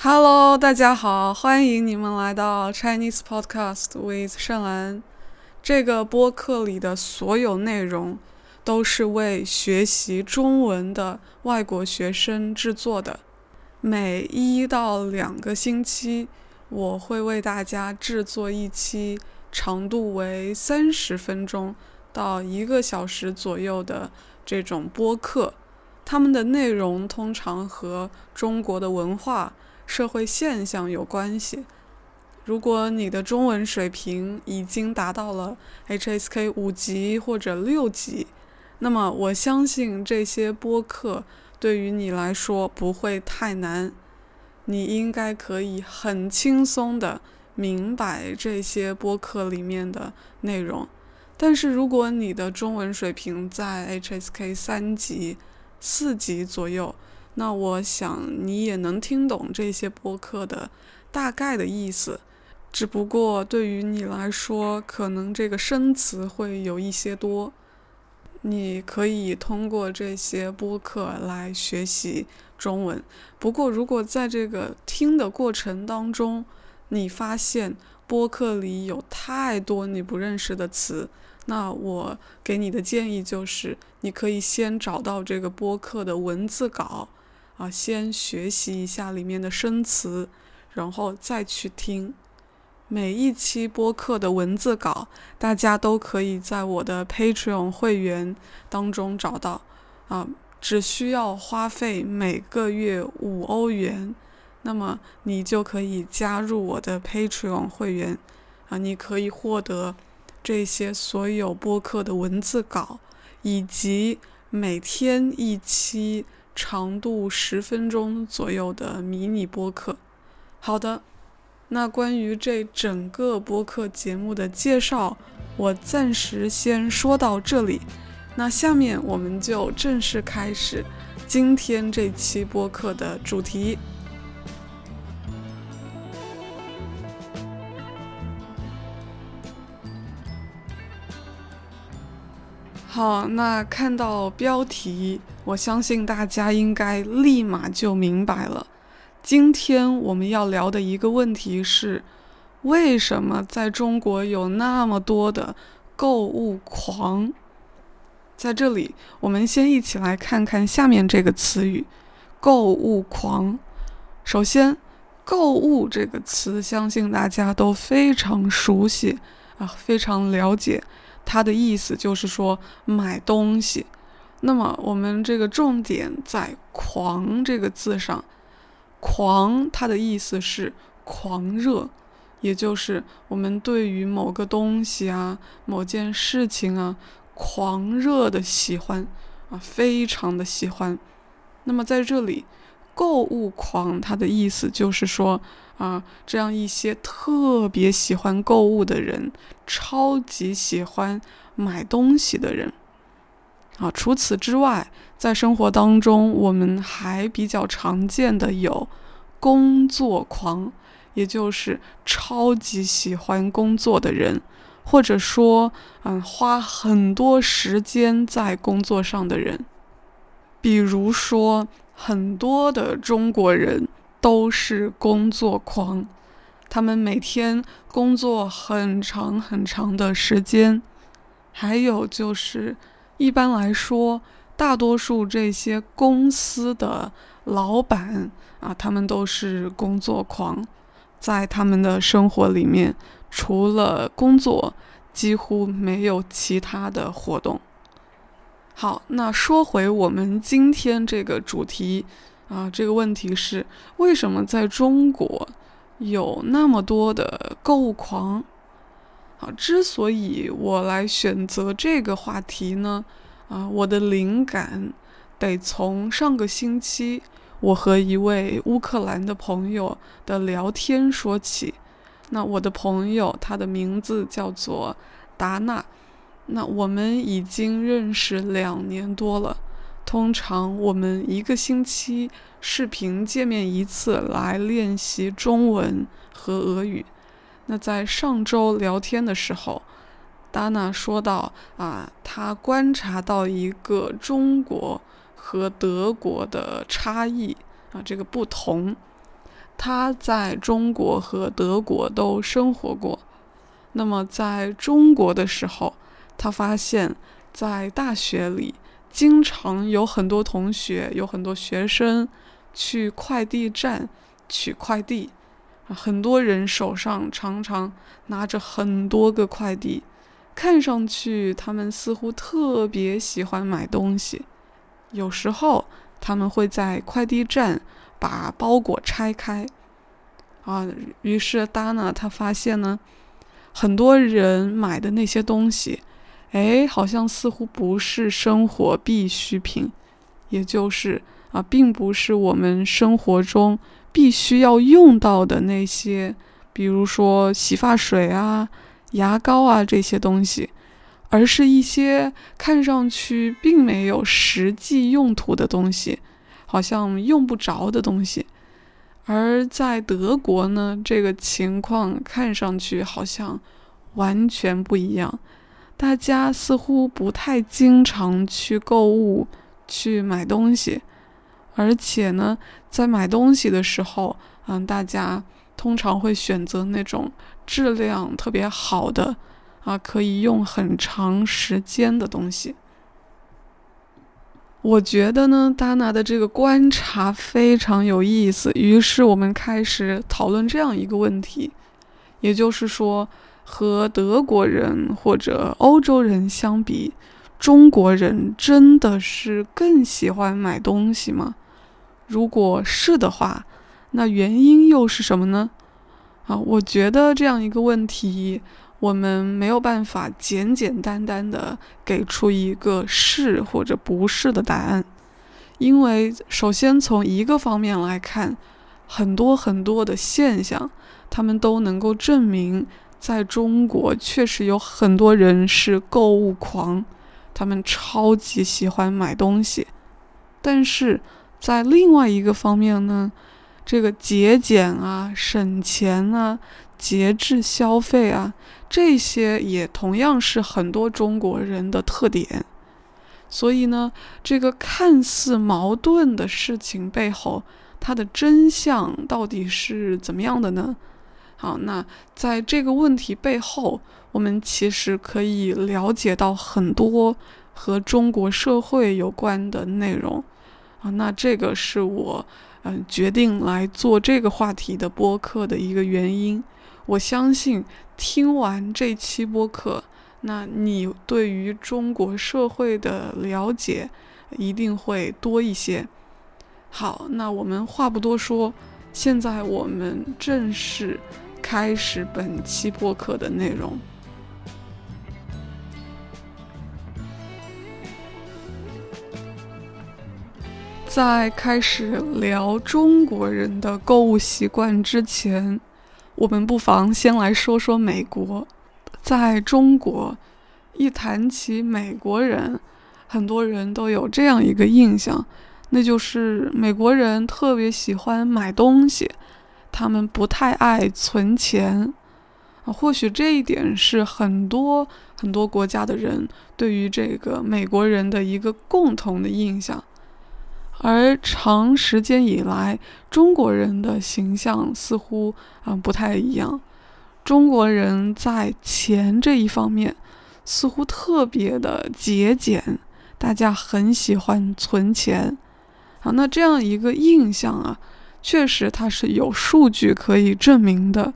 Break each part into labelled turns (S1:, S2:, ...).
S1: Hello，大家好，欢迎你们来到 Chinese Podcast with 盛兰。这个播客里的所有内容都是为学习中文的外国学生制作的。每一到两个星期，我会为大家制作一期长度为三十分钟到一个小时左右的这种播客。他们的内容通常和中国的文化、社会现象有关系。如果你的中文水平已经达到了 HSK 五级或者六级，那么我相信这些播客对于你来说不会太难，你应该可以很轻松的明白这些播客里面的内容。但是如果你的中文水平在 HSK 三级，四级左右，那我想你也能听懂这些播客的大概的意思，只不过对于你来说，可能这个生词会有一些多。你可以通过这些播客来学习中文。不过，如果在这个听的过程当中，你发现播客里有太多你不认识的词，那我给你的建议就是，你可以先找到这个播客的文字稿，啊，先学习一下里面的生词，然后再去听。每一期播客的文字稿，大家都可以在我的 Patreon 会员当中找到，啊，只需要花费每个月五欧元，那么你就可以加入我的 Patreon 会员，啊，你可以获得。这些所有播客的文字稿，以及每天一期长度十分钟左右的迷你播客。好的，那关于这整个播客节目的介绍，我暂时先说到这里。那下面我们就正式开始今天这期播客的主题。好，那看到标题，我相信大家应该立马就明白了。今天我们要聊的一个问题是，为什么在中国有那么多的购物狂？在这里，我们先一起来看看下面这个词语“购物狂”。首先，“购物”这个词，相信大家都非常熟悉啊，非常了解。它的意思就是说买东西，那么我们这个重点在“狂”这个字上，“狂”它的意思是狂热，也就是我们对于某个东西啊、某件事情啊，狂热的喜欢啊，非常的喜欢。那么在这里，“购物狂”它的意思就是说。啊，这样一些特别喜欢购物的人，超级喜欢买东西的人。啊，除此之外，在生活当中，我们还比较常见的有工作狂，也就是超级喜欢工作的人，或者说，嗯，花很多时间在工作上的人。比如说，很多的中国人。都是工作狂，他们每天工作很长很长的时间。还有就是，一般来说，大多数这些公司的老板啊，他们都是工作狂，在他们的生活里面，除了工作，几乎没有其他的活动。好，那说回我们今天这个主题。啊，这个问题是为什么在中国有那么多的购物狂？啊，之所以我来选择这个话题呢，啊，我的灵感得从上个星期我和一位乌克兰的朋友的聊天说起。那我的朋友他的名字叫做达娜，那我们已经认识两年多了。通常我们一个星期视频见面一次来练习中文和俄语。那在上周聊天的时候，达娜说到啊，她观察到一个中国和德国的差异啊，这个不同。他在中国和德国都生活过。那么在中国的时候，他发现，在大学里经常有很多同学，有很多学生去快递站取快递，很多人手上常常拿着很多个快递，看上去他们似乎特别喜欢买东西。有时候他们会在快递站把包裹拆开，啊，于是达娜她发现呢。很多人买的那些东西，哎，好像似乎不是生活必需品，也就是啊，并不是我们生活中必须要用到的那些，比如说洗发水啊、牙膏啊这些东西，而是一些看上去并没有实际用途的东西，好像用不着的东西。而在德国呢，这个情况看上去好像完全不一样。大家似乎不太经常去购物、去买东西，而且呢，在买东西的时候，嗯，大家通常会选择那种质量特别好的，啊，可以用很长时间的东西。我觉得呢，达娜的这个观察非常有意思。于是我们开始讨论这样一个问题，也就是说，和德国人或者欧洲人相比，中国人真的是更喜欢买东西吗？如果是的话，那原因又是什么呢？啊，我觉得这样一个问题。我们没有办法简简单单的给出一个是或者不是的答案，因为首先从一个方面来看，很多很多的现象，他们都能够证明，在中国确实有很多人是购物狂，他们超级喜欢买东西，但是在另外一个方面呢，这个节俭啊、省钱啊。节制消费啊，这些也同样是很多中国人的特点。所以呢，这个看似矛盾的事情背后，它的真相到底是怎么样的呢？好，那在这个问题背后，我们其实可以了解到很多和中国社会有关的内容啊。那这个是我嗯决定来做这个话题的播客的一个原因。我相信听完这期播客，那你对于中国社会的了解一定会多一些。好，那我们话不多说，现在我们正式开始本期播客的内容。在开始聊中国人的购物习惯之前。我们不妨先来说说美国。在中国，一谈起美国人，很多人都有这样一个印象，那就是美国人特别喜欢买东西，他们不太爱存钱。啊，或许这一点是很多很多国家的人对于这个美国人的一个共同的印象。而长时间以来，中国人的形象似乎啊不太一样。中国人在钱这一方面似乎特别的节俭，大家很喜欢存钱。啊，那这样一个印象啊，确实它是有数据可以证明的。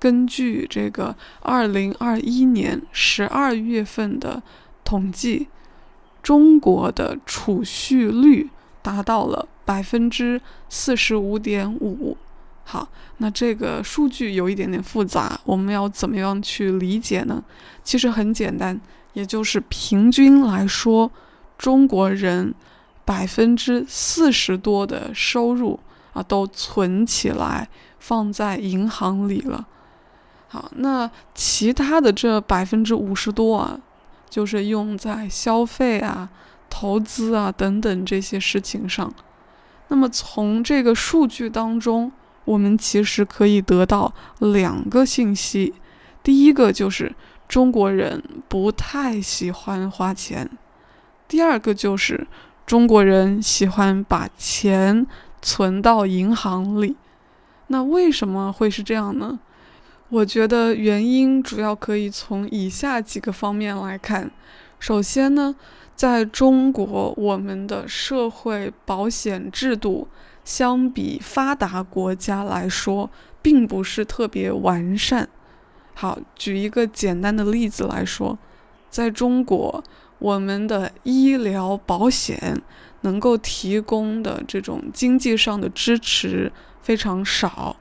S1: 根据这个二零二一年十二月份的统计，中国的储蓄率。达到了百分之四十五点五。好，那这个数据有一点点复杂，我们要怎么样去理解呢？其实很简单，也就是平均来说，中国人百分之四十多的收入啊都存起来放在银行里了。好，那其他的这百分之五十多啊，就是用在消费啊。投资啊，等等这些事情上，那么从这个数据当中，我们其实可以得到两个信息。第一个就是中国人不太喜欢花钱，第二个就是中国人喜欢把钱存到银行里。那为什么会是这样呢？我觉得原因主要可以从以下几个方面来看。首先呢，在中国，我们的社会保险制度相比发达国家来说，并不是特别完善。好，举一个简单的例子来说，在中国，我们的医疗保险能够提供的这种经济上的支持非常少。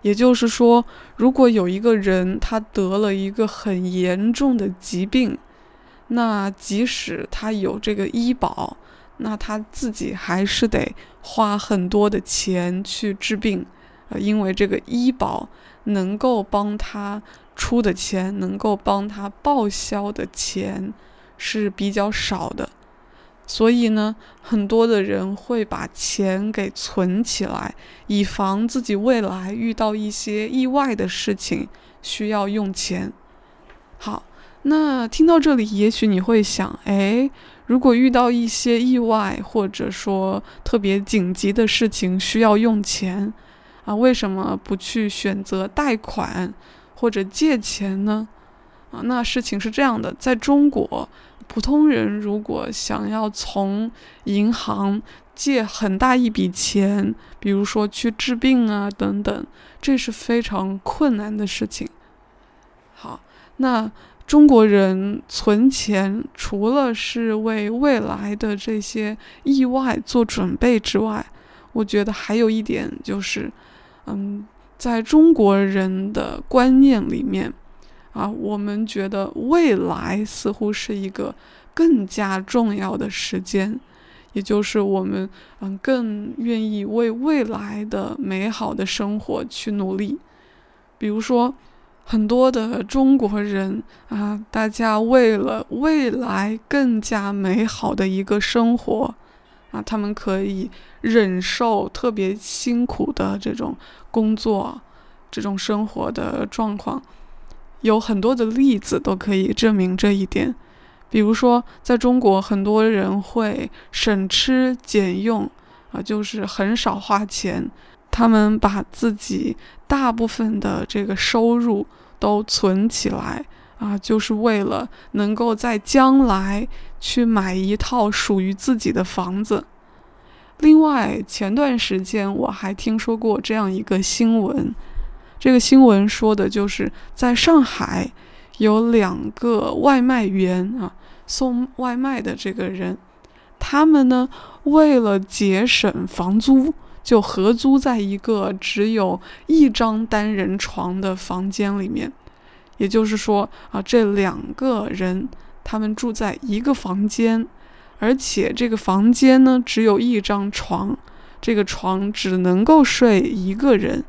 S1: 也就是说，如果有一个人他得了一个很严重的疾病，那即使他有这个医保，那他自己还是得花很多的钱去治病，呃，因为这个医保能够帮他出的钱，能够帮他报销的钱是比较少的。所以呢，很多的人会把钱给存起来，以防自己未来遇到一些意外的事情需要用钱。好，那听到这里，也许你会想，哎，如果遇到一些意外或者说特别紧急的事情需要用钱，啊，为什么不去选择贷款或者借钱呢？啊，那事情是这样的，在中国。普通人如果想要从银行借很大一笔钱，比如说去治病啊等等，这是非常困难的事情。好，那中国人存钱，除了是为未来的这些意外做准备之外，我觉得还有一点就是，嗯，在中国人的观念里面。啊，我们觉得未来似乎是一个更加重要的时间，也就是我们嗯更愿意为未来的美好的生活去努力。比如说，很多的中国人啊，大家为了未来更加美好的一个生活啊，他们可以忍受特别辛苦的这种工作、这种生活的状况。有很多的例子都可以证明这一点，比如说，在中国，很多人会省吃俭用，啊，就是很少花钱。他们把自己大部分的这个收入都存起来，啊，就是为了能够在将来去买一套属于自己的房子。另外，前段时间我还听说过这样一个新闻。这个新闻说的就是在上海有两个外卖员啊，送外卖的这个人，他们呢为了节省房租，就合租在一个只有一张单人床的房间里面。也就是说啊，这两个人他们住在一个房间，而且这个房间呢只有一张床，这个床只能够睡一个人。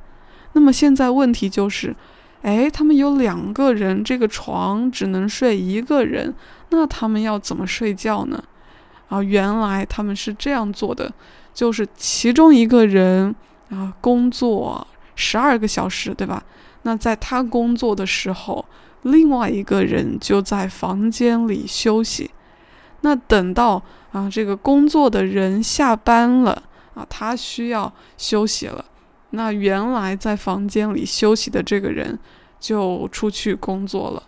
S1: 那么现在问题就是，哎，他们有两个人，这个床只能睡一个人，那他们要怎么睡觉呢？啊，原来他们是这样做的，就是其中一个人啊工作十二个小时，对吧？那在他工作的时候，另外一个人就在房间里休息。那等到啊这个工作的人下班了啊，他需要休息了。那原来在房间里休息的这个人就出去工作了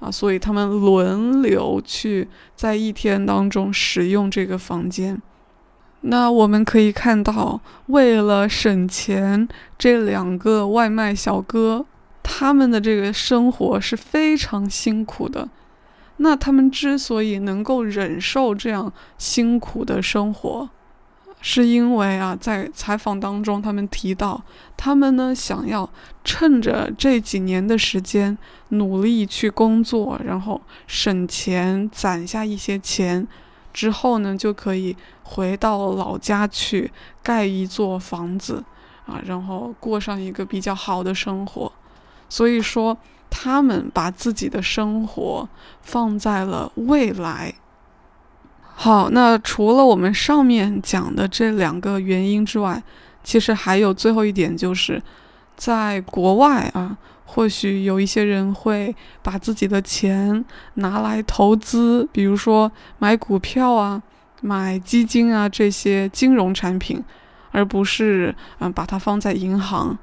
S1: 啊，所以他们轮流去在一天当中使用这个房间。那我们可以看到，为了省钱，这两个外卖小哥他们的这个生活是非常辛苦的。那他们之所以能够忍受这样辛苦的生活，是因为啊，在采访当中，他们提到，他们呢想要趁着这几年的时间努力去工作，然后省钱攒下一些钱，之后呢就可以回到老家去盖一座房子啊，然后过上一个比较好的生活。所以说，他们把自己的生活放在了未来。好，那除了我们上面讲的这两个原因之外，其实还有最后一点，就是在国外啊，或许有一些人会把自己的钱拿来投资，比如说买股票啊、买基金啊这些金融产品，而不是嗯把它放在银行。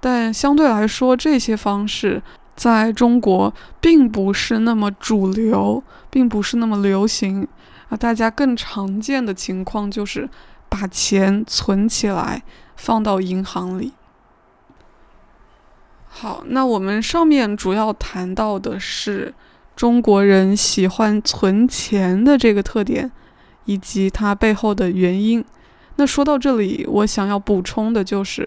S1: 但相对来说，这些方式在中国并不是那么主流，并不是那么流行啊。大家更常见的情况就是把钱存起来，放到银行里。好，那我们上面主要谈到的是中国人喜欢存钱的这个特点，以及它背后的原因。那说到这里，我想要补充的就是。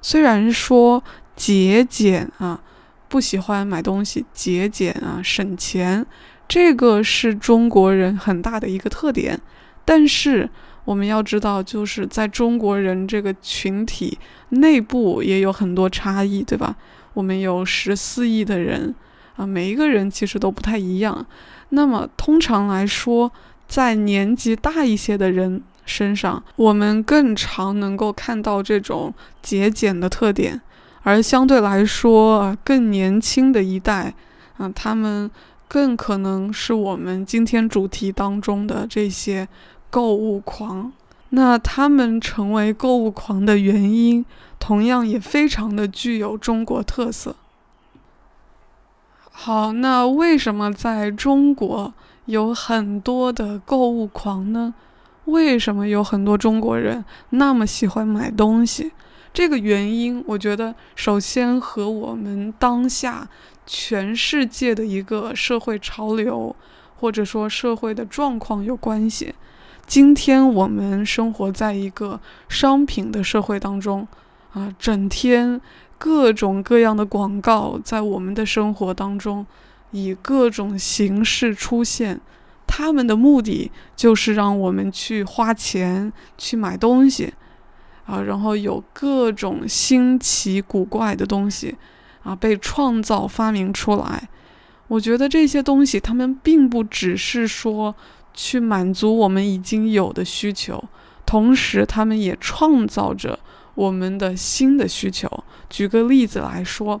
S1: 虽然说节俭啊，不喜欢买东西，节俭啊，省钱，这个是中国人很大的一个特点。但是我们要知道，就是在中国人这个群体内部也有很多差异，对吧？我们有十四亿的人啊，每一个人其实都不太一样。那么通常来说，在年纪大一些的人。身上，我们更常能够看到这种节俭的特点，而相对来说，更年轻的一代，啊，他们更可能是我们今天主题当中的这些购物狂。那他们成为购物狂的原因，同样也非常的具有中国特色。好，那为什么在中国有很多的购物狂呢？为什么有很多中国人那么喜欢买东西？这个原因，我觉得首先和我们当下全世界的一个社会潮流，或者说社会的状况有关系。今天我们生活在一个商品的社会当中，啊，整天各种各样的广告在我们的生活当中以各种形式出现。他们的目的就是让我们去花钱去买东西，啊，然后有各种新奇古怪的东西，啊，被创造发明出来。我觉得这些东西，他们并不只是说去满足我们已经有的需求，同时他们也创造着我们的新的需求。举个例子来说，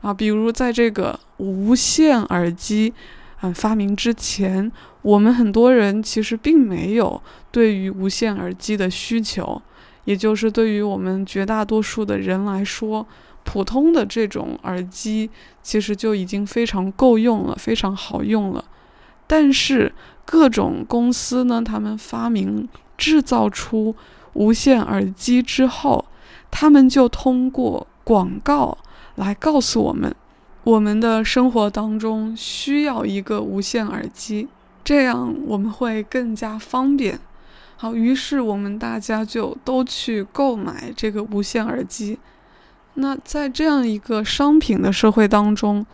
S1: 啊，比如在这个无线耳机。嗯，发明之前，我们很多人其实并没有对于无线耳机的需求，也就是对于我们绝大多数的人来说，普通的这种耳机其实就已经非常够用了，非常好用了。但是各种公司呢，他们发明制造出无线耳机之后，他们就通过广告来告诉我们。我们的生活当中需要一个无线耳机，这样我们会更加方便。好，于是我们大家就都去购买这个无线耳机。那在这样一个商品的社会当中，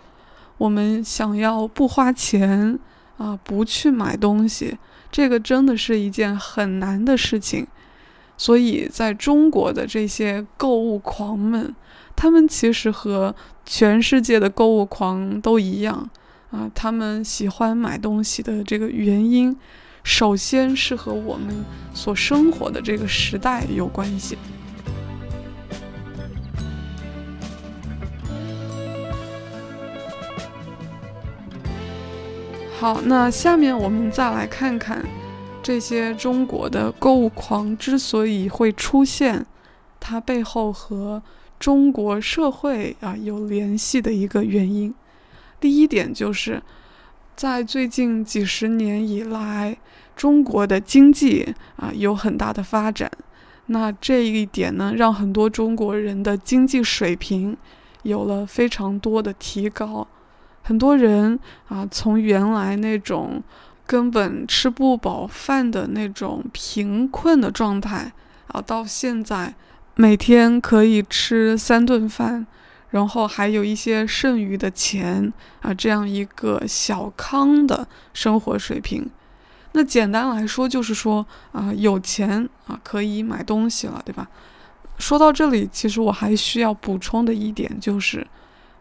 S1: 我们想要不花钱啊，不去买东西，这个真的是一件很难的事情。所以，在中国的这些购物狂们。他们其实和全世界的购物狂都一样啊，他们喜欢买东西的这个原因，首先是和我们所生活的这个时代有关系。好，那下面我们再来看看这些中国的购物狂之所以会出现，它背后和。中国社会啊有联系的一个原因，第一点就是在最近几十年以来，中国的经济啊有很大的发展。那这一点呢，让很多中国人的经济水平有了非常多的提高。很多人啊，从原来那种根本吃不饱饭的那种贫困的状态啊，到现在。每天可以吃三顿饭，然后还有一些剩余的钱啊，这样一个小康的生活水平。那简单来说就是说啊，有钱啊可以买东西了，对吧？说到这里，其实我还需要补充的一点就是，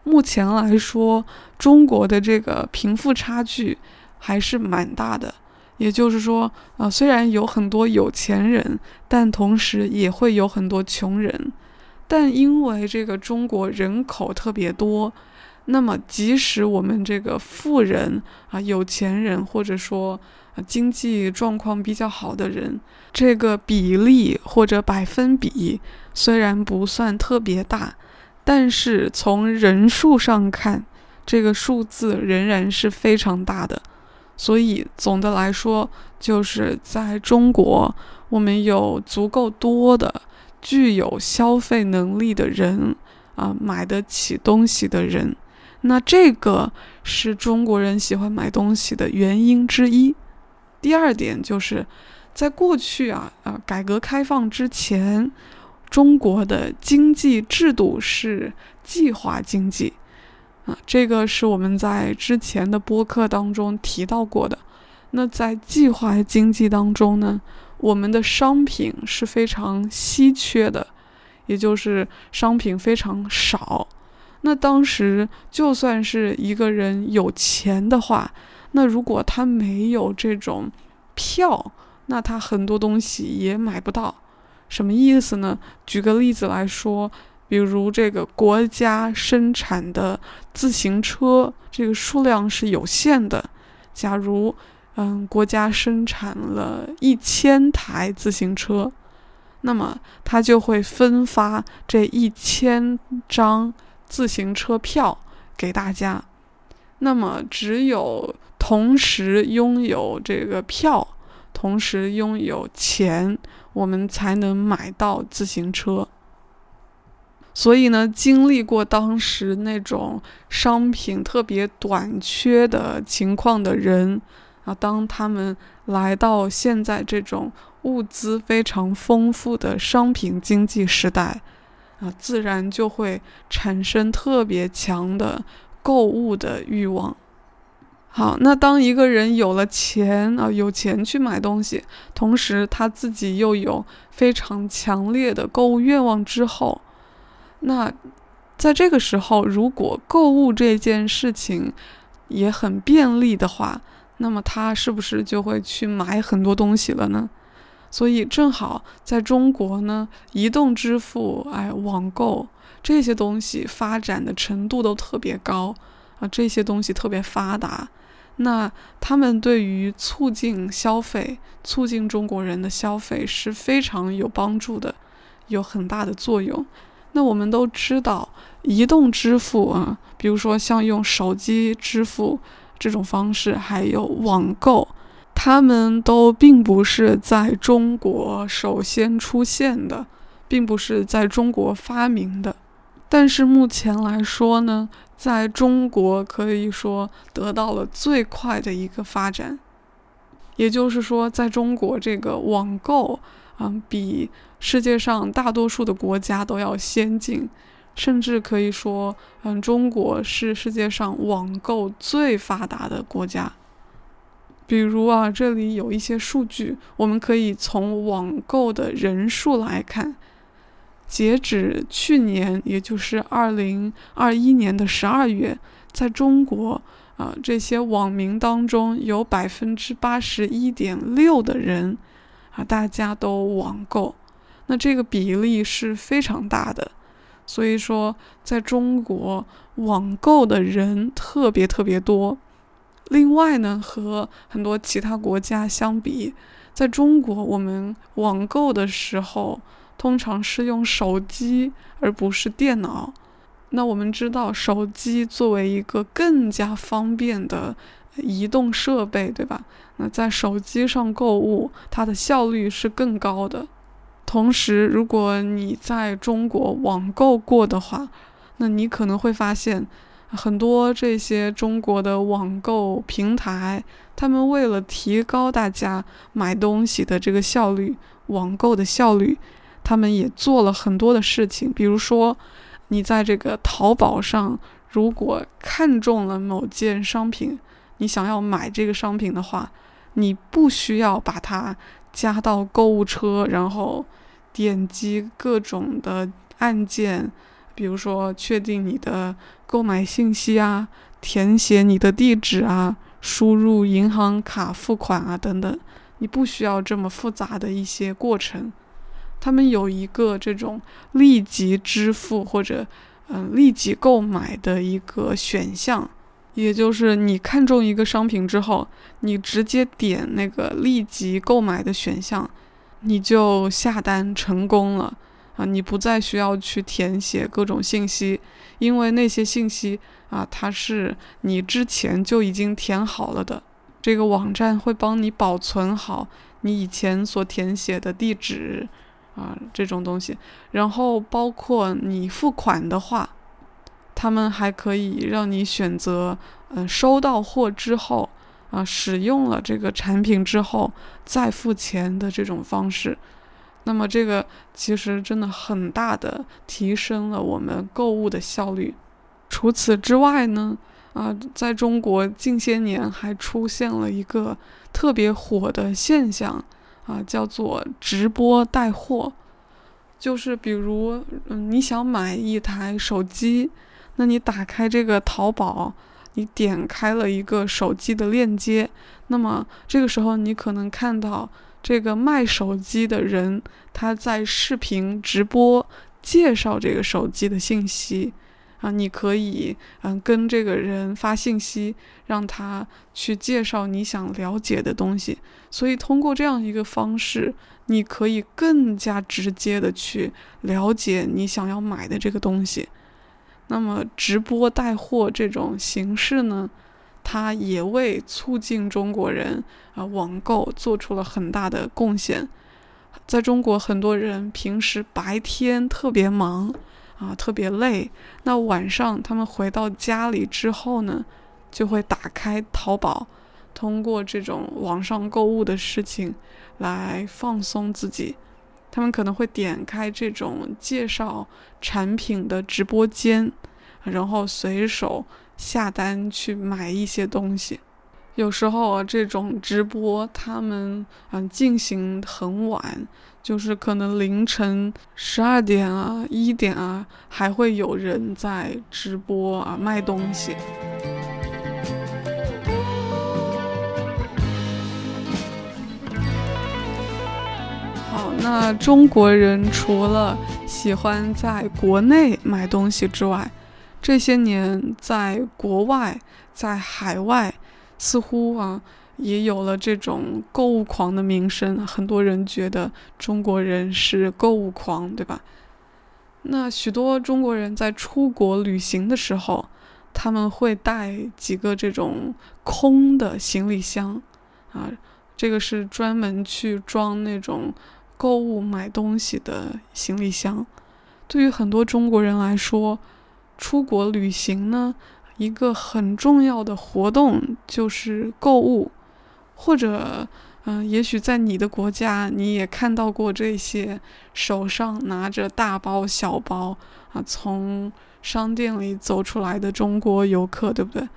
S1: 目前来说，中国的这个贫富差距还是蛮大的。也就是说，啊，虽然有很多有钱人，但同时也会有很多穷人。但因为这个中国人口特别多，那么即使我们这个富人啊、有钱人，或者说经济状况比较好的人，这个比例或者百分比虽然不算特别大，但是从人数上看，这个数字仍然是非常大的。所以总的来说，就是在中国，我们有足够多的具有消费能力的人啊，买得起东西的人。那这个是中国人喜欢买东西的原因之一。第二点就是，在过去啊啊，改革开放之前，中国的经济制度是计划经济啊，这个是我们在之前的播客当中提到过的。那在计划经济当中呢，我们的商品是非常稀缺的，也就是商品非常少。那当时就算是一个人有钱的话，那如果他没有这种票，那他很多东西也买不到。什么意思呢？举个例子来说，比如这个国家生产的自行车，这个数量是有限的。假如嗯，国家生产了一千台自行车，那么他就会分发这一千张。自行车票给大家，那么只有同时拥有这个票，同时拥有钱，我们才能买到自行车。所以呢，经历过当时那种商品特别短缺的情况的人啊，当他们来到现在这种物资非常丰富的商品经济时代。啊，自然就会产生特别强的购物的欲望。好，那当一个人有了钱啊，有钱去买东西，同时他自己又有非常强烈的购物愿望之后，那在这个时候，如果购物这件事情也很便利的话，那么他是不是就会去买很多东西了呢？所以正好在中国呢，移动支付、哎，网购这些东西发展的程度都特别高啊，这些东西特别发达。那他们对于促进消费、促进中国人的消费是非常有帮助的，有很大的作用。那我们都知道，移动支付啊，比如说像用手机支付这种方式，还有网购。他们都并不是在中国首先出现的，并不是在中国发明的，但是目前来说呢，在中国可以说得到了最快的一个发展。也就是说，在中国这个网购嗯，比世界上大多数的国家都要先进，甚至可以说，嗯，中国是世界上网购最发达的国家。比如啊，这里有一些数据，我们可以从网购的人数来看，截止去年，也就是二零二一年的十二月，在中国啊，这些网民当中有百分之八十一点六的人啊，大家都网购，那这个比例是非常大的，所以说，在中国网购的人特别特别多。另外呢，和很多其他国家相比，在中国，我们网购的时候通常是用手机而不是电脑。那我们知道，手机作为一个更加方便的移动设备，对吧？那在手机上购物，它的效率是更高的。同时，如果你在中国网购过的话，那你可能会发现。很多这些中国的网购平台，他们为了提高大家买东西的这个效率、网购的效率，他们也做了很多的事情。比如说，你在这个淘宝上，如果看中了某件商品，你想要买这个商品的话，你不需要把它加到购物车，然后点击各种的按键。比如说，确定你的购买信息啊，填写你的地址啊，输入银行卡付款啊等等，你不需要这么复杂的一些过程。他们有一个这种立即支付或者嗯立即购买的一个选项，也就是你看中一个商品之后，你直接点那个立即购买的选项，你就下单成功了。啊，你不再需要去填写各种信息，因为那些信息啊，它是你之前就已经填好了的。这个网站会帮你保存好你以前所填写的地址啊，这种东西。然后包括你付款的话，他们还可以让你选择，嗯，收到货之后啊，使用了这个产品之后再付钱的这种方式。那么这个其实真的很大的提升了我们购物的效率。除此之外呢，啊，在中国近些年还出现了一个特别火的现象，啊，叫做直播带货。就是比如，嗯，你想买一台手机，那你打开这个淘宝，你点开了一个手机的链接，那么这个时候你可能看到。这个卖手机的人，他在视频直播介绍这个手机的信息啊，你可以嗯跟这个人发信息，让他去介绍你想了解的东西。所以通过这样一个方式，你可以更加直接的去了解你想要买的这个东西。那么直播带货这种形式呢？它也为促进中国人啊网购做出了很大的贡献。在中国，很多人平时白天特别忙啊，特别累，那晚上他们回到家里之后呢，就会打开淘宝，通过这种网上购物的事情来放松自己。他们可能会点开这种介绍产品的直播间，然后随手。下单去买一些东西，有时候啊，这种直播他们嗯进行很晚，就是可能凌晨十二点啊、一点啊，还会有人在直播啊卖东西。好，那中国人除了喜欢在国内买东西之外，这些年，在国外，在海外，似乎啊也有了这种购物狂的名声。很多人觉得中国人是购物狂，对吧？那许多中国人在出国旅行的时候，他们会带几个这种空的行李箱，啊，这个是专门去装那种购物买东西的行李箱。对于很多中国人来说，出国旅行呢，一个很重要的活动就是购物，或者，嗯，也许在你的国家你也看到过这些手上拿着大包小包啊，从商店里走出来的中国游客，对不对？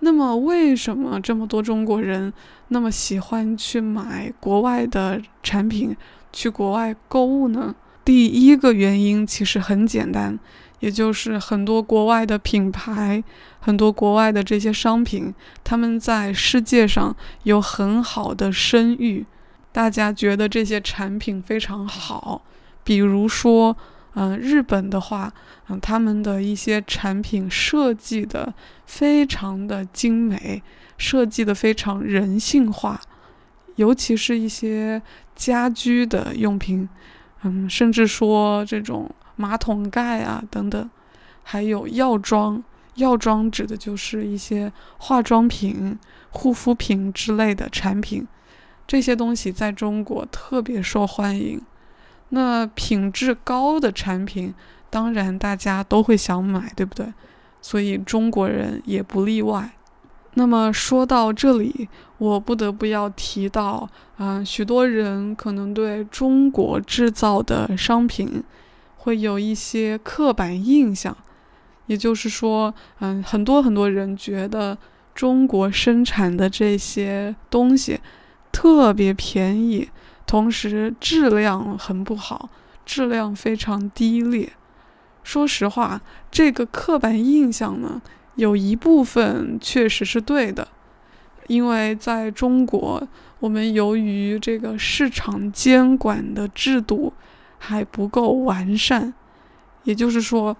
S1: 那么，为什么这么多中国人那么喜欢去买国外的产品，去国外购物呢？第一个原因其实很简单。也就是很多国外的品牌，很多国外的这些商品，他们在世界上有很好的声誉，大家觉得这些产品非常好。比如说，嗯，日本的话，嗯，他们的一些产品设计的非常的精美，设计的非常人性化，尤其是一些家居的用品，嗯，甚至说这种。马桶盖啊，等等，还有药妆。药妆指的就是一些化妆品、护肤品之类的产品。这些东西在中国特别受欢迎。那品质高的产品，当然大家都会想买，对不对？所以中国人也不例外。那么说到这里，我不得不要提到，啊，许多人可能对中国制造的商品。会有一些刻板印象，也就是说，嗯，很多很多人觉得中国生产的这些东西特别便宜，同时质量很不好，质量非常低劣。说实话，这个刻板印象呢，有一部分确实是对的，因为在中国，我们由于这个市场监管的制度。还不够完善，也就是说，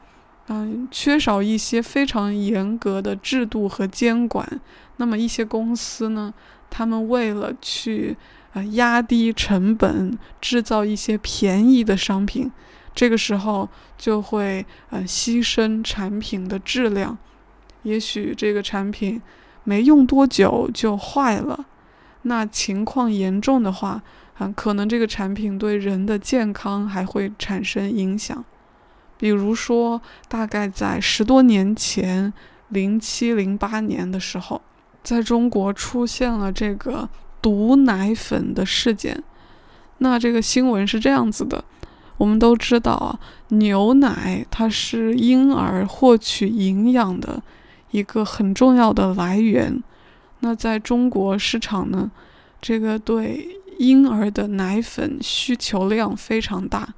S1: 嗯，缺少一些非常严格的制度和监管。那么一些公司呢，他们为了去呃压低成本，制造一些便宜的商品，这个时候就会呃牺牲产品的质量，也许这个产品没用多久就坏了，那情况严重的话，啊，可能这个产品对人的健康还会产生影响。比如说，大概在十多年前，零七零八年的时候，在中国出现了这个毒奶粉的事件。那这个新闻是这样子的：我们都知道啊，牛奶它是婴儿获取营养的一个很重要的来源。那在中国市场呢，这个对婴儿的奶粉需求量非常大。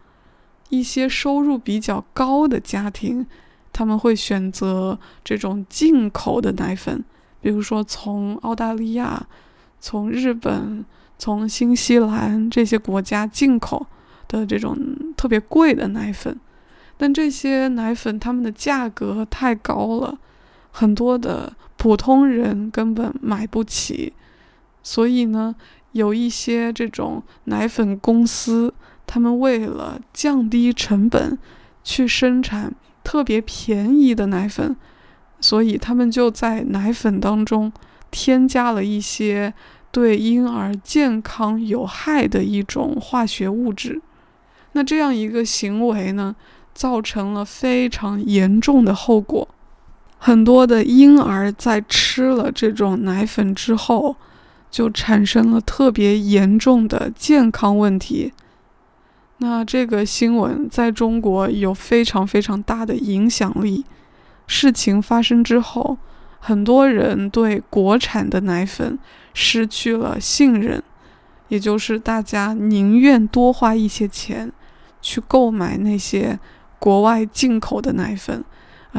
S1: 一些收入比较高的家庭，他们会选择这种进口的奶粉，比如说从澳大利亚、从日本、从新西兰这些国家进口的这种特别贵的奶粉。但这些奶粉它们的价格太高了，很多的普通人根本买不起。所以呢，有一些这种奶粉公司。他们为了降低成本，去生产特别便宜的奶粉，所以他们就在奶粉当中添加了一些对婴儿健康有害的一种化学物质。那这样一个行为呢，造成了非常严重的后果。很多的婴儿在吃了这种奶粉之后，就产生了特别严重的健康问题。那这个新闻在中国有非常非常大的影响力。事情发生之后，很多人对国产的奶粉失去了信任，也就是大家宁愿多花一些钱去购买那些国外进口的奶粉，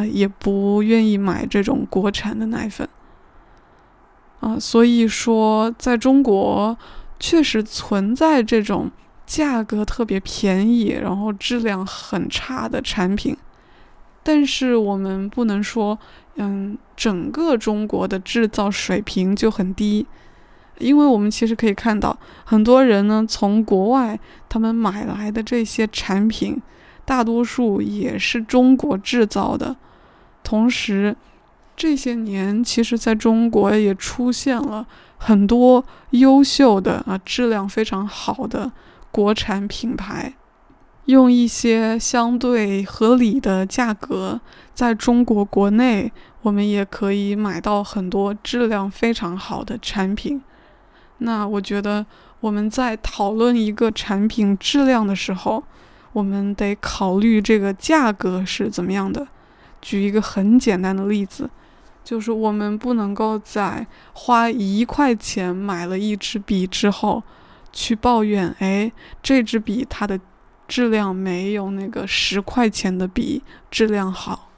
S1: 也不愿意买这种国产的奶粉。啊，所以说，在中国确实存在这种。价格特别便宜，然后质量很差的产品，但是我们不能说，嗯，整个中国的制造水平就很低，因为我们其实可以看到，很多人呢从国外他们买来的这些产品，大多数也是中国制造的。同时，这些年其实在中国也出现了很多优秀的啊，质量非常好的。国产品牌用一些相对合理的价格，在中国国内，我们也可以买到很多质量非常好的产品。那我觉得我们在讨论一个产品质量的时候，我们得考虑这个价格是怎么样的。举一个很简单的例子，就是我们不能够在花一块钱买了一支笔之后。去抱怨，哎，这支笔它的质量没有那个十块钱的笔质量好。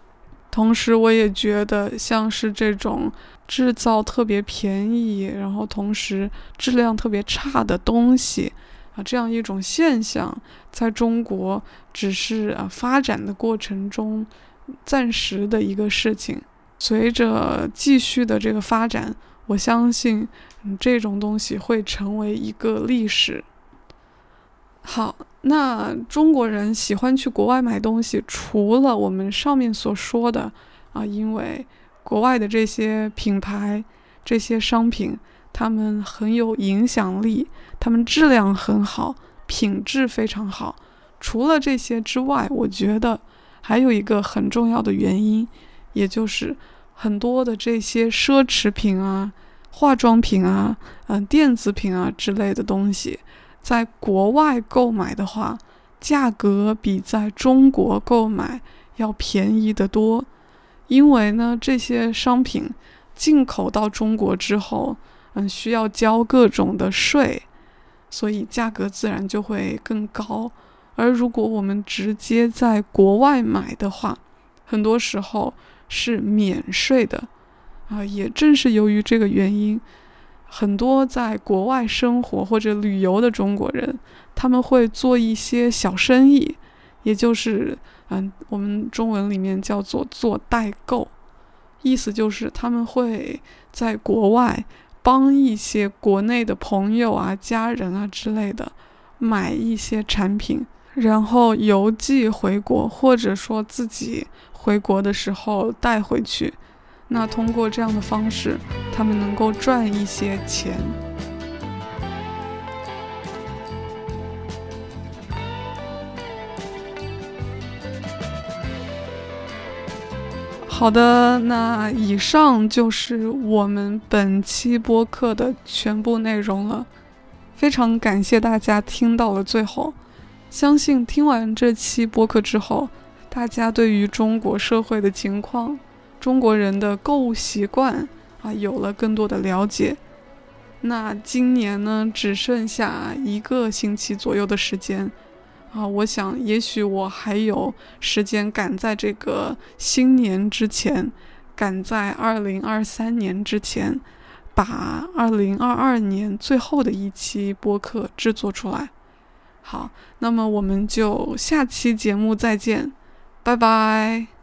S1: 同时，我也觉得像是这种制造特别便宜，然后同时质量特别差的东西啊，这样一种现象，在中国只是啊发展的过程中暂时的一个事情。随着继续的这个发展，我相信。这种东西会成为一个历史。好，那中国人喜欢去国外买东西，除了我们上面所说的啊，因为国外的这些品牌、这些商品，他们很有影响力，他们质量很好，品质非常好。除了这些之外，我觉得还有一个很重要的原因，也就是很多的这些奢侈品啊。化妆品啊，嗯，电子品啊之类的东西，在国外购买的话，价格比在中国购买要便宜得多。因为呢，这些商品进口到中国之后，嗯，需要交各种的税，所以价格自然就会更高。而如果我们直接在国外买的话，很多时候是免税的。啊，也正是由于这个原因，很多在国外生活或者旅游的中国人，他们会做一些小生意，也就是，嗯，我们中文里面叫做做代购，意思就是他们会在国外帮一些国内的朋友啊、家人啊之类的买一些产品，然后邮寄回国，或者说自己回国的时候带回去。那通过这样的方式，他们能够赚一些钱。好的，那以上就是我们本期播客的全部内容了。非常感谢大家听到了最后，相信听完这期播客之后，大家对于中国社会的情况、中国人的购物习惯啊，有了更多的了解。那今年呢，只剩下一个星期左右的时间。啊，我想也许我还有时间赶在这个新年之前，赶在二零二三年之前，把二零二二年最后的一期播客制作出来。好，那么我们就下期节目再见，拜拜。